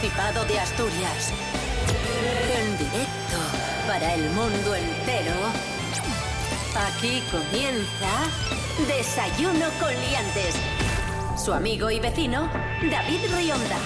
Principado de Asturias. En directo para el mundo entero. Aquí comienza Desayuno con Liantes. Su amigo y vecino, David Rionda.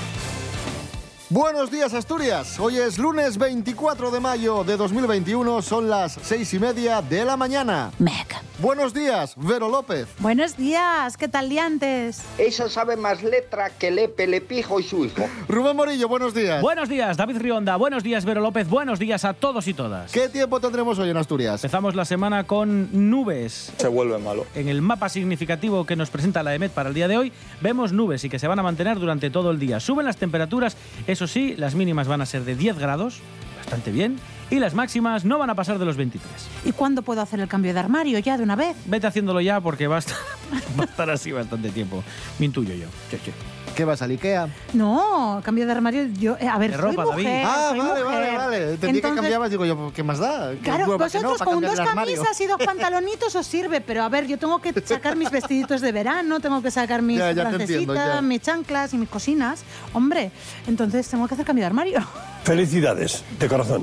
Buenos días Asturias, hoy es lunes 24 de mayo de 2021, son las seis y media de la mañana. Meg. Buenos días, Vero López. Buenos días, ¿qué tal liantes? Esa sabe más letra que Lepe, Lepijo y su hijo. Rubén Morillo, buenos días. Buenos días, David Rionda. Buenos días, Vero López. Buenos días a todos y todas. ¿Qué tiempo tendremos hoy en Asturias? Empezamos la semana con nubes. Se vuelve malo. En el mapa significativo que nos presenta la EMET para el día de hoy, vemos nubes y que se van a mantener durante todo el día. Suben las temperaturas, eso sí, las mínimas van a ser de 10 grados, bastante bien, y las máximas no van a pasar de los 23. ¿Y cuándo puedo hacer el cambio de armario ya de una vez? Vete haciéndolo ya porque va a estar, va a estar así bastante tiempo. Me intuyo yo. Che, che. ¿Qué vas al Ikea? No, cambio de armario yo... eh, a ver, De soy ropa, mujer, David. ah, soy vale, vale, mujer. vale. Entendí que Entonces, cambiabas, digo yo, ¿qué más da? ¿Qué Claro, hueva que no, vosotros para con dos camisas y dos pantalonitos os sirve, pero a ver, yo tengo que sacar mis vestiditos de verano, tengo que sacar mis Ya, ya entiendo, ya. mis chanclas y mis cocinas. Hombre, entonces tengo que hacer cambio de armario. Felicidades, de corazón.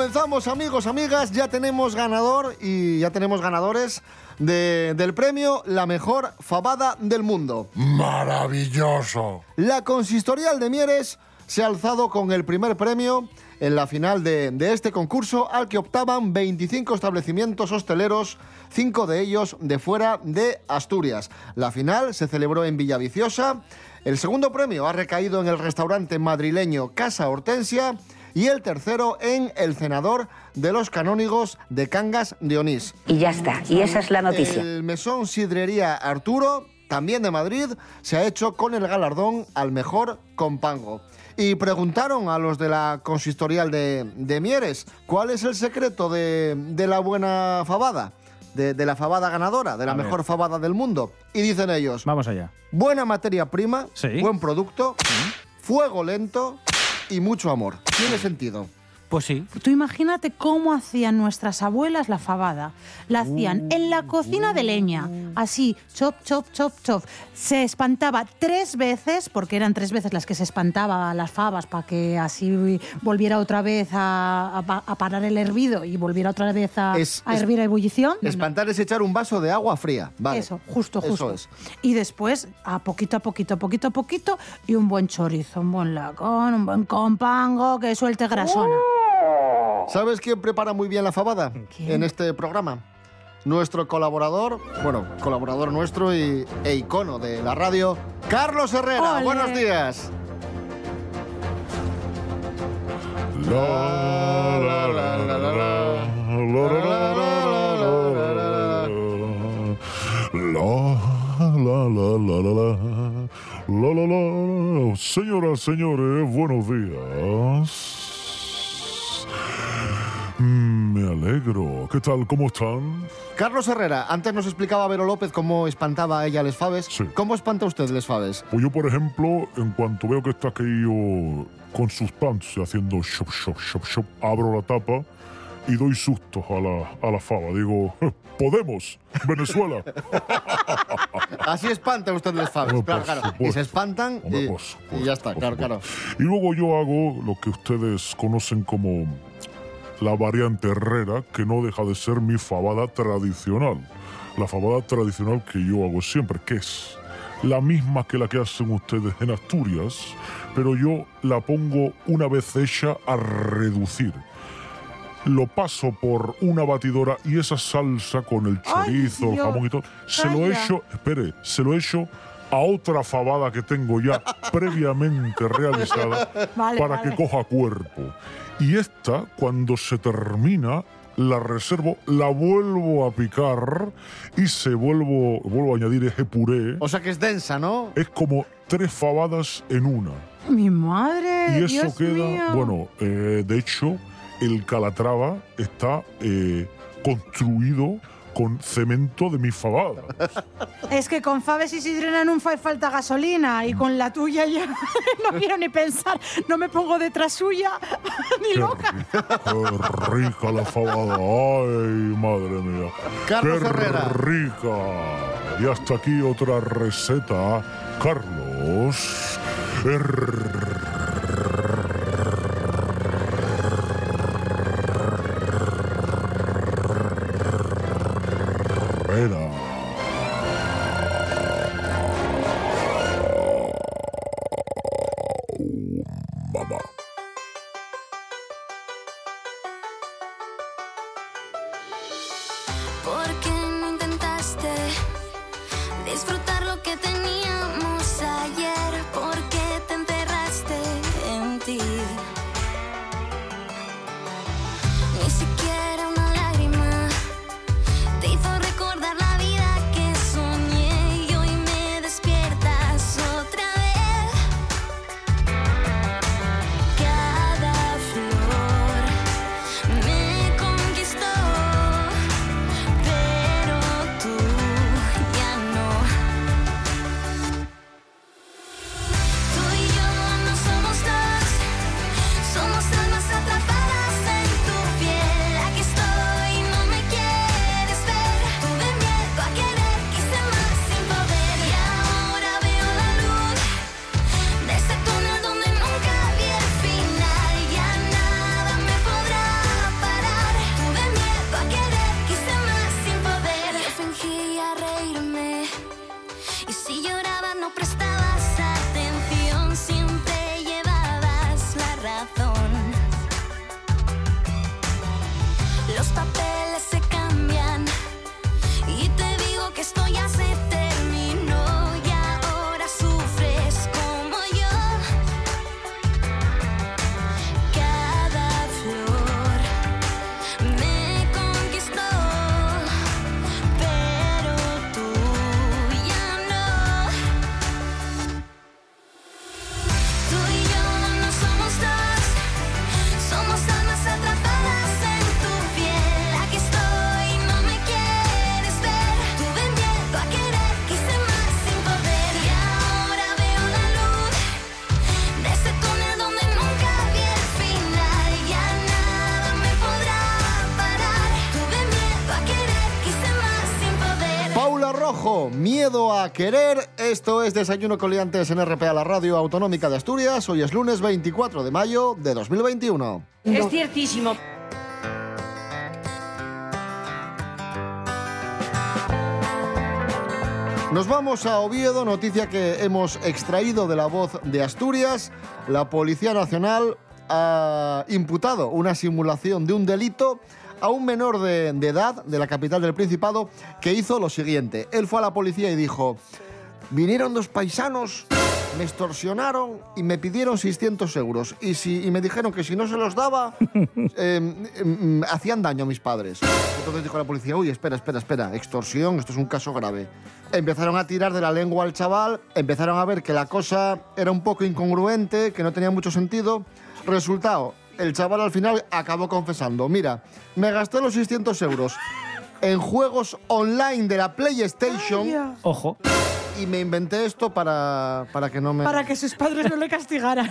Comenzamos, amigos, amigas. Ya tenemos ganador y ya tenemos ganadores de- del premio La mejor fabada del mundo. Maravilloso. La consistorial de Mieres se ha alzado con el primer premio en la final de, de este concurso al que optaban 25 establecimientos hosteleros, cinco de ellos de fuera de Asturias. La final se celebró en Villaviciosa. El segundo premio ha recaído en el restaurante madrileño Casa Hortensia y el tercero en el cenador de los canónigos de Cangas de Onís. Y ya está, y esa es la noticia. El mesón Sidrería Arturo, también de Madrid, se ha hecho con el galardón al mejor compango. Y preguntaron a los de la consistorial de, de Mieres cuál es el secreto de, de la buena fabada, de, de la fabada ganadora, de la A ver. mejor fabada del mundo. Y dicen ellos, Vamos allá. buena materia prima, Sí. buen producto, fuego lento y mucho amor. Tiene sentido. Pues sí. Tú imagínate cómo hacían nuestras abuelas la fabada. La hacían en la cocina de leña, así, chop, chop, chop, chop. Se espantaba tres veces, porque eran tres veces las que se espantaba a las fabas para que así volviera otra vez a, a- a parar el hervido y volviera otra vez a, Es- a es- hervir a ebullición. Espantar es echar un vaso de agua fría. Vale. Eso, justo, Eso justo. es. Y después, a poquito a poquito, poquito a poquito, y un buen chorizo, un buen lacón, un buen compango que suelte grasona. ¿Sabes quién prepara muy bien la fabada ¿Quién? en este programa? Nuestro colaborador, bueno, colaborador nuestro y, e icono de la radio, Carlos Herrera. Ole. Buenos días. La, la, la, la, ¿Qué tal? ¿Cómo están? Carlos Herrera, antes nos explicaba Vero López cómo espantaba a ella les faves. Sí. ¿Cómo espanta usted les faves? Pues yo, por ejemplo, en cuanto veo que está aquello con sustancia haciendo shop, shop, shop, shop, abro la tapa y doy sustos a la, a la fava. Digo, Podemos, Venezuela. Así espanta usted les faves. Claro, claro. Y se espantan Hombre, y, ya está, claro, claro. Y luego yo hago lo que ustedes conocen como la variante Herrera, que no deja de ser mi fabada tradicional. La fabada tradicional que yo hago siempre, que es la misma que la que hacen ustedes en Asturias, pero yo la pongo una vez hecha a reducir. Lo paso por una batidora y esa salsa con el chorizo, el jamón y todo, se lo echo, espere, se lo echo a otra fabada que tengo ya previamente realizada Vale, para vale. que coja cuerpo. Y esta, cuando se termina, la reservo, la vuelvo a picar y se vuelvo, vuelvo a añadir ese puré. O sea que es densa, ¿no? Es como tres fabadas en una. Mi madre. Y eso Dios queda, mío. bueno, eh, de hecho, el Calatrava está eh, construido con cemento de mi fabada. Es que con Faves y Sidrena no fai falta gasolina y con la tuya ya no quiero ni pensar, no me pongo detrás suya ni Qué loca. rica, qué rica la fabada. Ay, madre mía. Carlos qué Herrera. rica. Y hasta aquí otra receta. Carlos. Herrera. A querer. Esto es Desayuno con Liantes en RPA, la radio autonómica de Asturias. Hoy es lunes 24 de mayo de 2021. Es ciertísimo. Nos vamos a Oviedo, noticia que hemos extraído de la voz de Asturias. La Policía Nacional ha imputado una simulación de un delito a un menor de, de edad de la capital del Principado que hizo lo siguiente. Él fue a la policía y dijo, vinieron dos paisanos, me extorsionaron y me pidieron 600 euros. Y, si, y me dijeron que si no se los daba, eh, mm, hacían daño a mis padres. Entonces dijo la policía, uy, espera, espera, espera, extorsión, esto es un caso grave. Empezaron a tirar de la lengua al chaval, empezaron a ver que la cosa era un poco incongruente, que no tenía mucho sentido. Resultado, el chaval al final acabó confesando, mira, me gasté los 600 euros en juegos online de la PlayStation Ojo. y me inventé esto para, para que no me... Para que sus padres no le castigaran.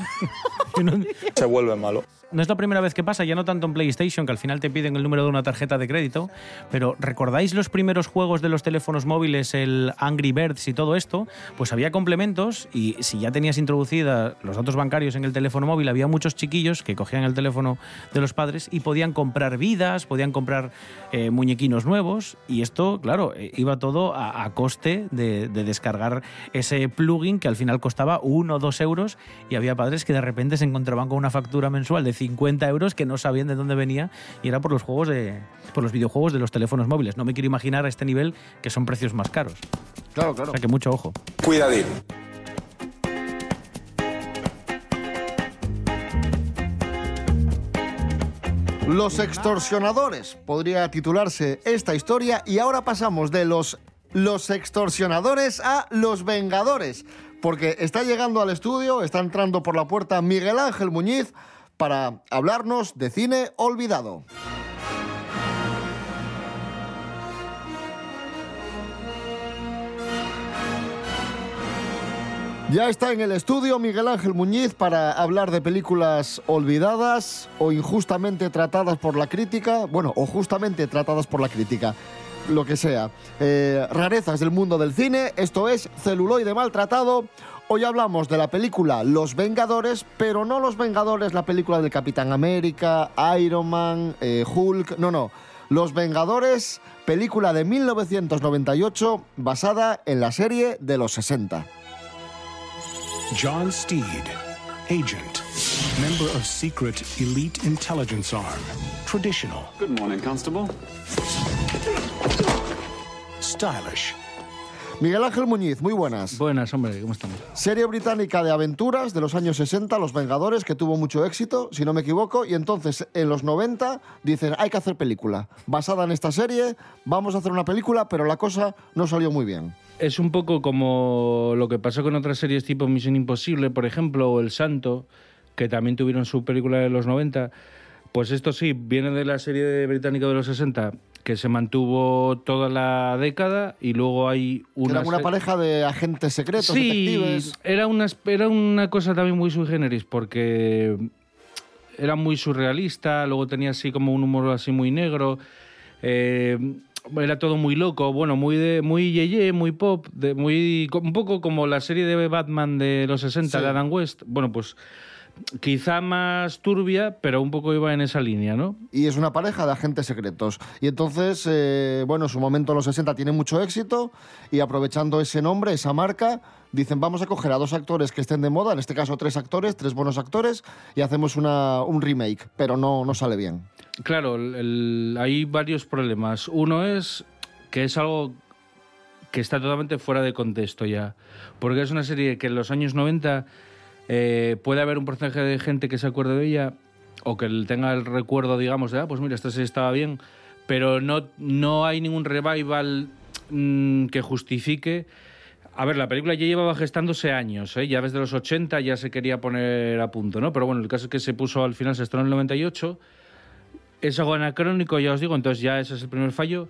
Se vuelve malo. No es la primera vez que pasa, ya no tanto en PlayStation, que al final te piden el número de una tarjeta de crédito, pero ¿recordáis los primeros juegos de los teléfonos móviles, el Angry Birds y todo esto? Pues había complementos y si ya tenías introducida los datos bancarios en el teléfono móvil, había muchos chiquillos que cogían el teléfono de los padres y podían comprar vidas, podían comprar eh, muñequinos nuevos y esto, claro, eh, iba todo a, coste de, de descargar ese plugin que al final costaba uno o dos euros y había padres que de repente se encontraban con una factura mensual de 50 euros que no sabían de dónde venía y era por los juegos de por los videojuegos de los teléfonos móviles. No me quiero imaginar a este nivel que son precios más caros. Claro, claro. O sea que mucho ojo. Cuidadín. Los extorsionadores, podría titularse esta historia, y ahora pasamos de los, los extorsionadores a los vengadores, porque está llegando al estudio, está entrando por la puerta Miguel Ángel Muñiz, para hablarnos de cine olvidado. Ya está en el estudio Miguel Ángel Muñiz para hablar de películas olvidadas o injustamente tratadas por la crítica, bueno, o justamente tratadas por la crítica, lo que sea. Eh, rarezas del mundo del cine, esto es celuloide maltratado. Hoy hablamos de la película Los Vengadores, pero no Los Vengadores, la película del Capitán América, Iron Man, eh, Hulk, no, no. Los Vengadores, película de 1998 basada en la serie de los 60. John Steed, agent, member of secret elite intelligence arm, traditional. Good morning, Constable. Stylish. Miguel Ángel Muñiz, muy buenas. Buenas, hombre, ¿cómo estamos? Serie británica de aventuras de los años 60, Los Vengadores, que tuvo mucho éxito, si no me equivoco, y entonces en los 90 dicen, hay que hacer película. Basada en esta serie, vamos a hacer una película, pero la cosa no salió muy bien. Es un poco como lo que pasó con otras series tipo Misión Imposible, por ejemplo, o El Santo, que también tuvieron su película de los 90. Pues esto sí, viene de la serie británica de los 60, que se mantuvo toda la década y luego hay una... Era una pareja de agentes secretos, sí, detectives. Era una, era una cosa también muy sui generis porque era muy surrealista, luego tenía así como un humor así muy negro, eh, era todo muy loco, bueno, muy de muy yeye, muy pop, de, muy un poco como la serie de Batman de los 60 Sí. de Adam West, bueno, pues quizá más turbia, pero un poco iba en esa línea, ¿no? y es una pareja de agentes secretos. Y entonces, eh, bueno, en su momento los 60 tiene mucho éxito y aprovechando ese nombre, esa marca, dicen vamos a coger a dos actores que estén de moda, en este caso tres actores, tres buenos actores, y hacemos una, un remake, pero no, no sale bien. Claro, el- hay varios problemas. Uno es que es algo que está totalmente fuera de contexto ya. Porque es una serie que en los años 90 eh, puede haber un porcentaje de gente que se acuerde de ella o que tenga el recuerdo, digamos, de, ah, pues mira, esta serie estaba bien, pero no, no hay ningún revival mm, que justifique. A ver, la película ya llevaba gestándose años, ¿eh? ya desde los 80 ya se quería poner a punto, ¿no? Pero bueno, el caso es que se puso al final, se estrenó en el 98 es algo anacrónico, ya os digo, entonces ya ese es el primer fallo.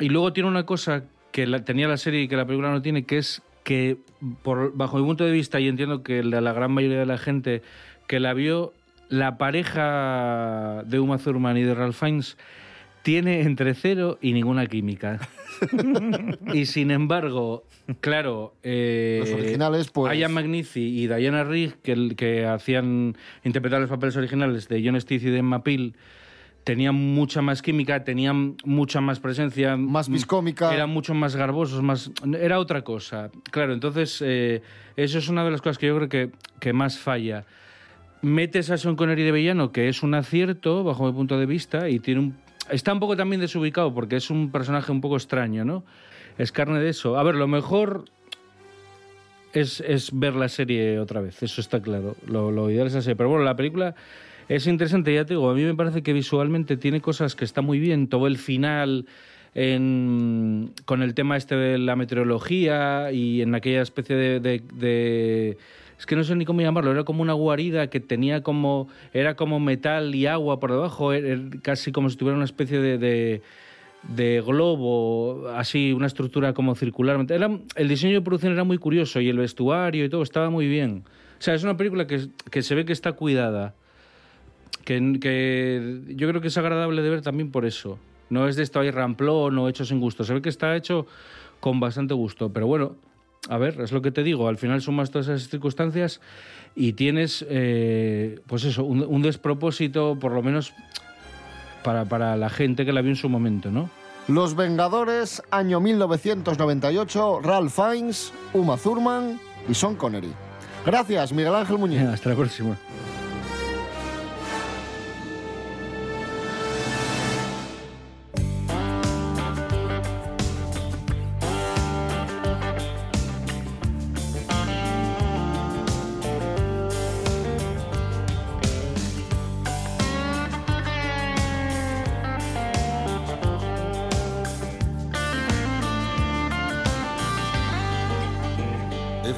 Y luego tiene una cosa que la- tenía la serie y que la película no tiene, que es que, por, bajo mi punto de vista, y entiendo que la, la gran mayoría de la gente que la vio, la pareja de Uma Thurman y de Ralph Fiennes tiene entre cero y ninguna química. y sin embargo, claro, eh, Los originales, pues- Ian McNici y Diana Rigg, que, que hacían interpretar los papeles originales de John Stith y de Emma Peel, tenían mucha más química, tenían mucha más presencia. Más viscómica. Eran mucho más garbosos, más era otra cosa. Claro, entonces eh, eso es una de las cosas que yo creo que, que más falla. Metes a Sean Connery de villano, que es un acierto bajo mi punto de vista, y tiene un, está un poco también desubicado porque es un personaje un poco extraño, ¿no? Es carne de eso. A ver, lo mejor es, es ver la serie otra vez, eso está claro. Lo, lo ideal es así. Pero bueno, la película es interesante, ya te digo, a mí me parece que visualmente tiene cosas que está muy bien, todo el final en- con el tema este de la meteorología y en aquella especie de, es que no sé ni cómo llamarlo, era como una guarida que tenía como, era como metal y agua por debajo, era- era casi como si tuviera una especie de- de, de globo, así, una estructura como circular. Era, el diseño de producción era muy curioso y el vestuario y todo estaba muy bien. O sea, es una película que, que se ve que está cuidada. Que, que yo creo que es agradable de ver también por eso. No es de esto ahí ramplón o hecho sin gusto. Se ve que está hecho con bastante gusto. Pero bueno, a ver, es lo que te digo. Al final sumas todas esas circunstancias y tienes, eh, pues eso, un, un despropósito, por lo menos para, para la gente que la vio en su momento, ¿no? Los Vengadores, año 1998, Ralph Fiennes, Uma Thurman y Sean Connery. Gracias, Miguel Ángel Muñiz. Hasta la próxima.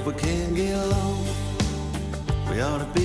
If we can't get along, we ought to be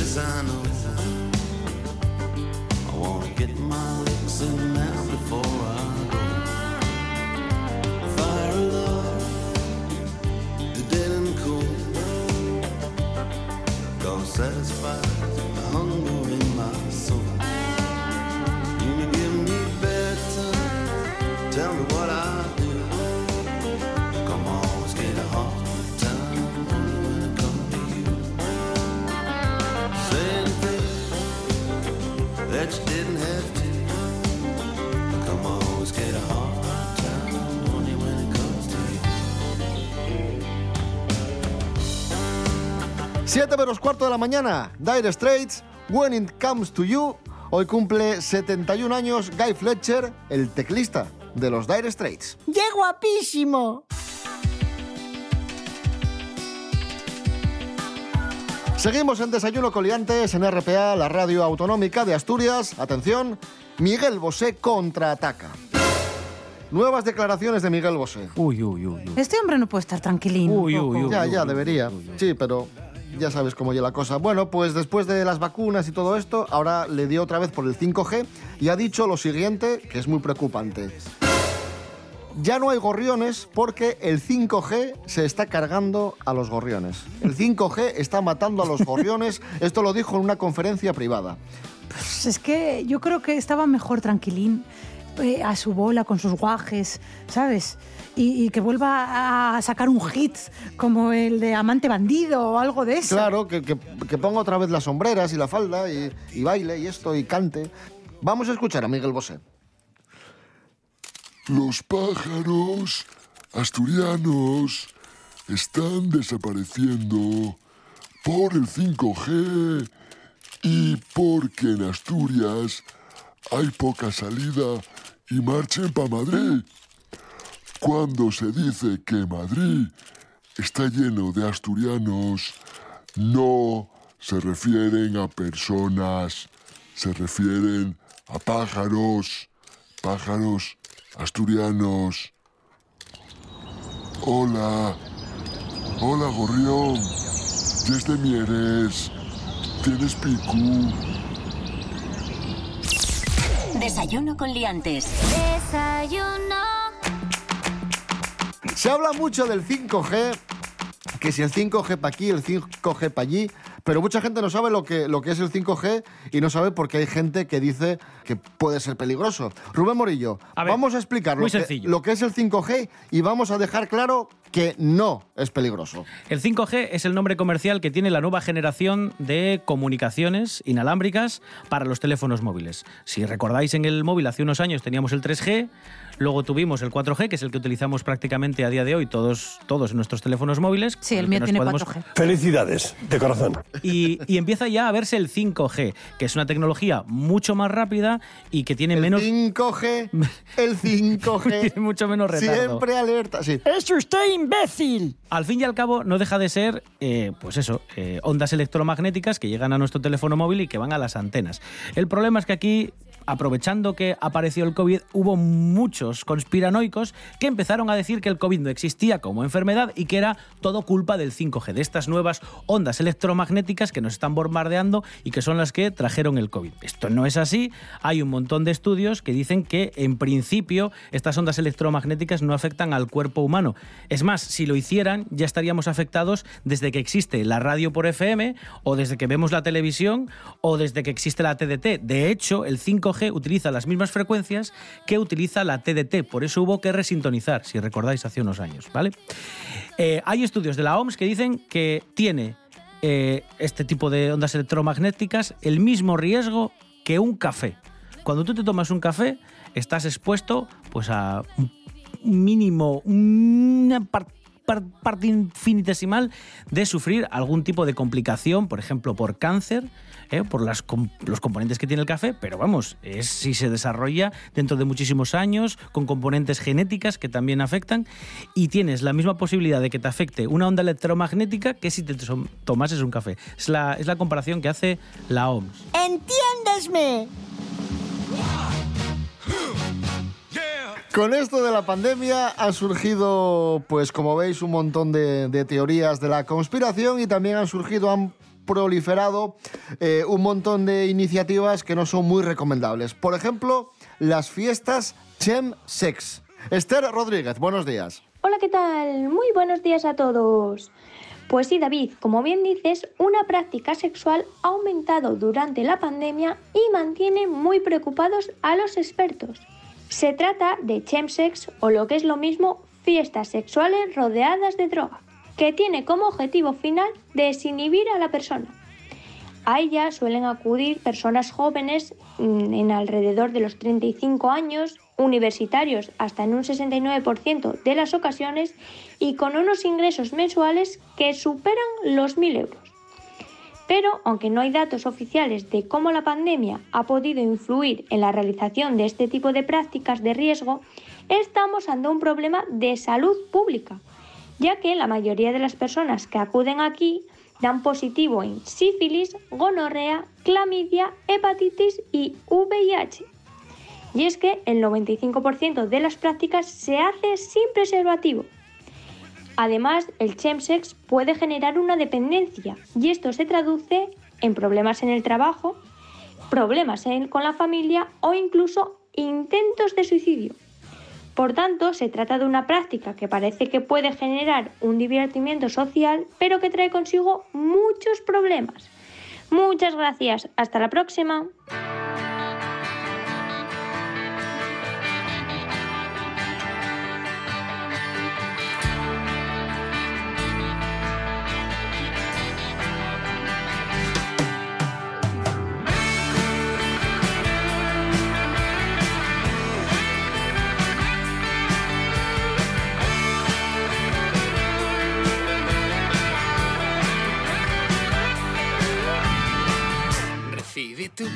is I know I wanna get my licks in now before I go. Fire love, the dead and cold. Don't satisfy the hunger in my soul. 7 menos cuarto de la mañana, Dire Straits, When It Comes to You. Hoy cumple 71 años Guy Fletcher, el teclista de los Dire Straits. ¡Qué guapísimo! Seguimos en Desayuno Coliantes en RPA, la radio autonómica de Asturias. Atención, Miguel Bosé contraataca. Nuevas declaraciones de Miguel Bosé. Uy, uy, uy. Este hombre no puede estar tranquilín. Uy, uy, uy. Ya, ya, debería. Sí, pero ya sabes cómo ya la cosa. Bueno, pues después de las vacunas y todo esto, ahora le dio otra vez por el 5G y ha dicho lo siguiente, que es muy preocupante. Ya no hay gorriones porque el 5G se está cargando a los gorriones. El 5G está matando a los gorriones. Esto lo dijo en una conferencia privada. Pues es que yo creo que estaba mejor tranquilín eh, a su bola con sus guajes, ¿sabes? Y, y que vuelva a sacar un hit como el de Amante Bandido o algo de eso. Claro, que, que- que ponga otra vez las sombreras y la falda y, y baile y esto y cante. Vamos a escuchar a Miguel Bosé. Los pájaros asturianos están desapareciendo por el 5G y porque en Asturias hay poca salida y marchen para Madrid. Cuando se dice que Madrid está lleno de asturianos, no se refieren a personas, se refieren a pájaros, pájaros asturianos. Hola, hola gorrión, desde Mieres, tienes picú. Desayuno con liantes. Desayuno. Se habla mucho del 5G, que si el 5G para aquí, el 5G para allí, pero mucha gente no sabe lo que, lo que es el 5G y no sabe por qué hay gente que dice que puede ser peligroso. Rubén Morillo, A ver, vamos a explicar lo muy que, sencillo. lo que es el 5G y vamos a dejar claro que no es peligroso. El 5G es el nombre comercial que tiene la nueva generación de comunicaciones inalámbricas para los teléfonos móviles. Si recordáis, en el móvil hace unos años teníamos el 3G, luego tuvimos el 4G, que es el que utilizamos prácticamente a día de hoy todos, todos en nuestros teléfonos móviles. Sí, el mío tiene podemos- 4G. Felicidades, de corazón. Y, y empieza ya a verse el 5G, que es una tecnología mucho más rápida y que tiene menos... 5G, el 5G. tiene mucho menos retardo. Siempre alerta, sí. ¡Es usted imbécil! Al fin y al cabo, no deja de ser, eh, pues eso, eh, ondas electromagnéticas que llegan a nuestro teléfono móvil y que van a las antenas. El problema es que aquí, aprovechando que apareció el COVID, hubo muchos conspiranoicos que empezaron a decir que el COVID no existía como enfermedad y que era todo culpa del 5G, de estas nuevas ondas electromagnéticas que nos están bombardeando y que son las que trajeron el COVID. Esto no es así. Hay un montón de estudios que dicen que, en principio, estas ondas electromagnéticas no afectan al cuerpo humano. Es más, si lo hicieran, ya estaríamos afectados desde que existe la radio por FM o desde que vemos la televisión o desde que existe la TDT. De hecho, el 5G utiliza las mismas frecuencias que utiliza la TDT. Por eso hubo que resintonizar, si recordáis, hace unos años, ¿vale? Eh, hay estudios de la OMS que dicen que tiene eh, este tipo de ondas electromagnéticas el mismo riesgo que un café. Cuando tú te tomas un café, estás expuesto pues a un mínimo, una par- par- parte infinitesimal de sufrir algún tipo de complicación, por ejemplo, por cáncer, ¿eh? por las los componentes que tiene el café, pero vamos, es si se desarrolla dentro de muchísimos años, con componentes genéticas que también afectan, y tienes la misma posibilidad de que te afecte una onda electromagnética que si te to- tomases un café. Es la, es la comparación que hace la OMS. ¡Entiéndesme! Con esto de la pandemia han surgido, pues como veis, un montón de, de teorías de la conspiración y también han surgido, han proliferado eh, un montón de iniciativas que no son muy recomendables. Por ejemplo, las fiestas Chemsex. Esther Rodríguez, buenos días. Hola, ¿qué tal? Muy buenos días a todos. Pues sí, David, como bien dices, una práctica sexual ha aumentado durante la pandemia y mantiene muy preocupados a los expertos. Se trata de chemsex o lo que es lo mismo, fiestas sexuales rodeadas de droga, que tiene como objetivo final desinhibir a la persona. A ella suelen acudir personas jóvenes mm, en alrededor de los 35 años, universitarios hasta en un 69% de las ocasiones y con unos ingresos mensuales que superan los 1.000 euros. Pero, aunque no hay datos oficiales de cómo la pandemia ha podido influir en la realización de este tipo de prácticas de riesgo, estamos ante un problema de salud pública, ya que la mayoría de las personas que acuden aquí dan positivo en sífilis, gonorrea, clamidia, hepatitis y VIH. Y es que el 95% de las prácticas se hace sin preservativo. Además, el chemsex puede generar una dependencia y esto se traduce en problemas en el trabajo, problemas con la familia o incluso intentos de suicidio. Por tanto, se trata de una práctica que parece que puede generar un divertimiento social, pero que trae consigo muchos problemas. Muchas gracias. Hasta la próxima.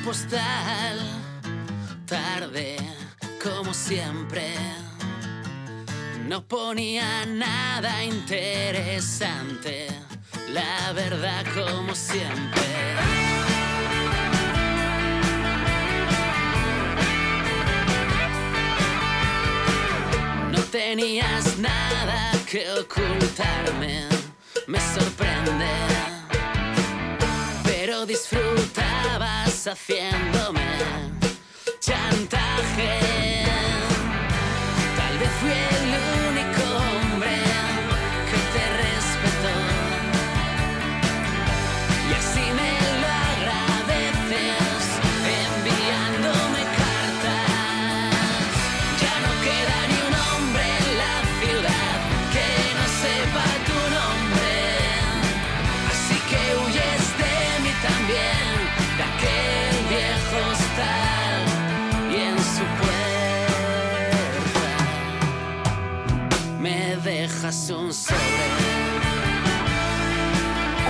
Postal tarde, como siempre. No ponía nada interesante, la verdad como siempre. No tenías nada que ocultarme, me sorprende pero haciéndome chantaje. Tal vez fui el único un sobre.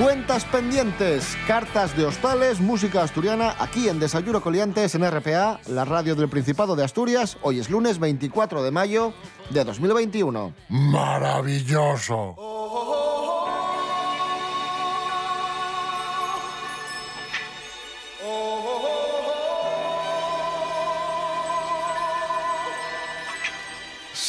Cuentas pendientes, cartas de hostales, música asturiana, aquí en Desayuno Coliantes en RPA, la radio del Principado de Asturias. Hoy es lunes 24 de mayo de 2021. Maravilloso.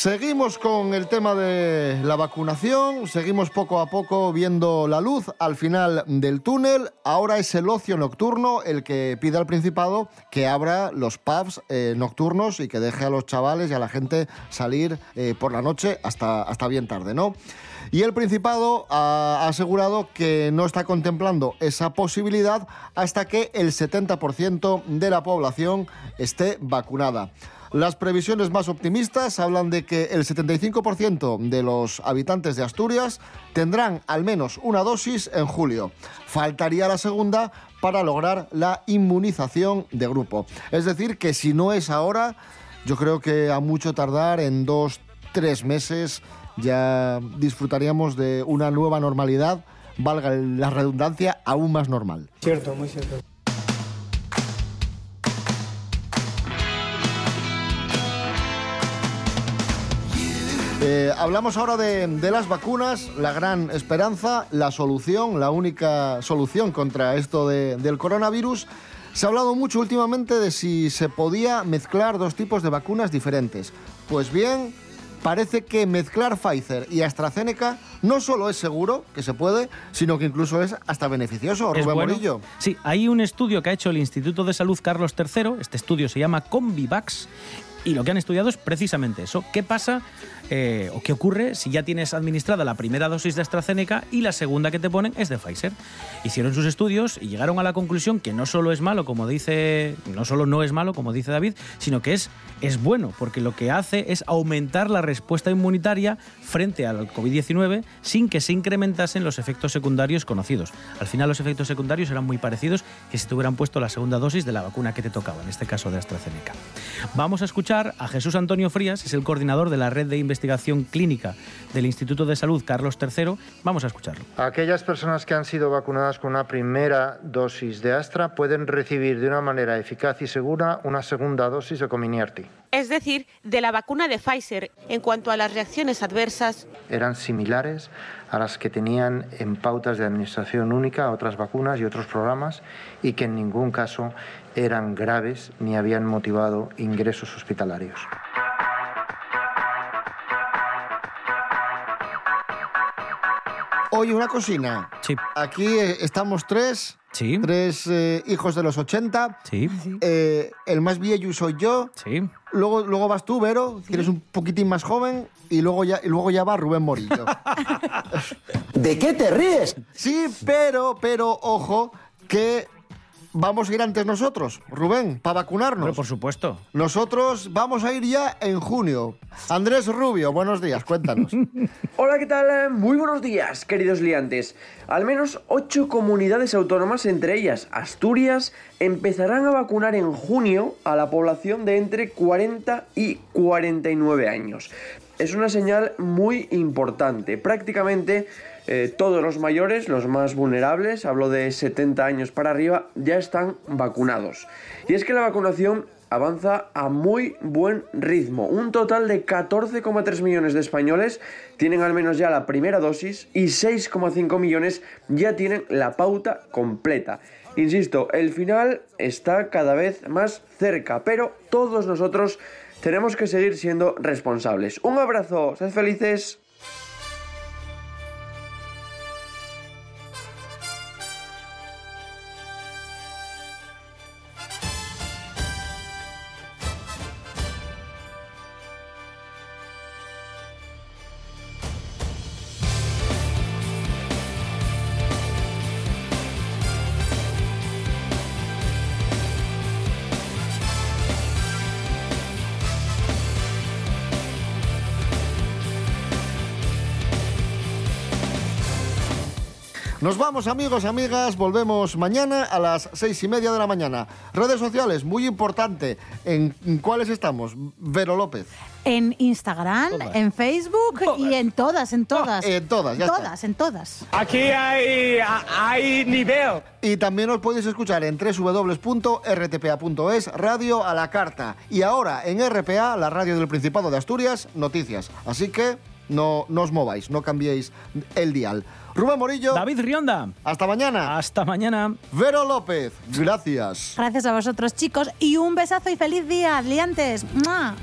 Seguimos con el tema de la vacunación, seguimos poco a poco viendo la luz al final del túnel. Ahora es el ocio nocturno el que pide al Principado que abra los pubs eh, nocturnos y que deje a los chavales y a la gente salir eh, por la noche hasta, hasta bien tarde, ¿no? Y el Principado ha asegurado que no está contemplando esa posibilidad hasta que el 70% de la población esté vacunada. Las previsiones más optimistas hablan de que el 75% de los habitantes de Asturias tendrán al menos una dosis en julio. Faltaría la segunda para lograr la inmunización de grupo. Es decir, que si no es ahora, yo creo que a mucho tardar en dos, tres meses ya disfrutaríamos de una nueva normalidad, valga la redundancia, aún más normal. Cierto, muy cierto. Eh, hablamos ahora de, de las vacunas, la gran esperanza, la solución, la única solución contra esto de- del coronavirus. Se ha hablado mucho últimamente de si se podía mezclar dos tipos de vacunas diferentes. Pues bien, parece que mezclar Pfizer y AstraZeneca no solo es seguro, que se puede, sino que incluso es hasta beneficioso, ¿Es Rubén bueno? Morillo. Sí, hay un estudio que ha hecho el Instituto de Salud Carlos III. Este estudio se llama Combivax. Y lo que han estudiado es precisamente eso. ¿Qué pasa eh, o qué ocurre si ya tienes administrada la primera dosis de AstraZeneca y la segunda que te ponen es de Pfizer? Hicieron sus estudios y llegaron a la conclusión que no solo es malo, como dice, no solo no es malo, como dice David, sino que es, es bueno, porque lo que hace es aumentar la respuesta inmunitaria frente al COVID-19 sin que se incrementasen los efectos secundarios conocidos. Al final los efectos secundarios eran muy parecidos que si te hubieran puesto la segunda dosis de la vacuna que te tocaba, en este caso de AstraZeneca. Vamos a escuchar a Jesús Antonio Frías, es el coordinador de la red de investigación clínica del Instituto de Salud Carlos III. Vamos a escucharlo. Aquellas personas que han sido vacunadas con una primera dosis de Astra pueden recibir de una manera eficaz y segura una segunda dosis de Comirnaty. es decir, de la vacuna de Pfizer. En cuanto a las reacciones adversas, Eran similares a las que tenían en pautas de administración única otras vacunas y otros programas y que en ningún caso eran graves ni habían motivado ingresos hospitalarios. Oye, una cocina. Sí. Aquí eh, estamos tres. Sí. Tres eh, hijos de los 80. Sí. Eh, el más viejo soy yo. Sí. Luego, luego vas tú, Vero, que eres un poquitín más joven. Y luego ya, y luego ya va Rubén Morillo. ¿De qué te ríes? Sí, pero, pero, ojo, que vamos a ir antes nosotros, Rubén, para vacunarnos. por supuesto. Nosotros vamos a ir ya en junio. Andrés Rubio, buenos días, cuéntanos. Hola, ¿qué tal? Muy buenos días, queridos liantes. Al menos ocho comunidades autónomas, entre ellas Asturias, empezarán a vacunar en junio a la población de entre 40 y 49 años. Es una señal muy importante. Prácticamente eh, todos los mayores, los más vulnerables, hablo de 70 años para arriba, ya están vacunados. Y es que la vacunación avanza a muy buen ritmo. Un total de 14,3 millones de españoles tienen al menos ya la primera dosis y 6,5 millones ya tienen la pauta completa. Insisto, el final está cada vez más cerca, pero todos nosotros tenemos que seguir siendo responsables. Un abrazo, sed felices. Vamos, amigos, amigas. Volvemos mañana a las seis y media de la mañana. Redes sociales, muy importante. ¿En en cuáles estamos? Vero López. En Instagram, en Facebook y en todas, en todas. en todas, ya está. Todas, en todas. Aquí hay, hay nivel. Y también os podéis escuchar en www.rtpa.es, radio a la carta. Y ahora en RPA, la radio del Principado de Asturias, noticias. Así que no, no os mováis, no cambiéis el dial. Rubén Morillo. David Rionda. Hasta mañana. Hasta mañana. Vero López. Gracias. Gracias a vosotros, chicos. Y un besazo y feliz día, liantes. ¡Mua!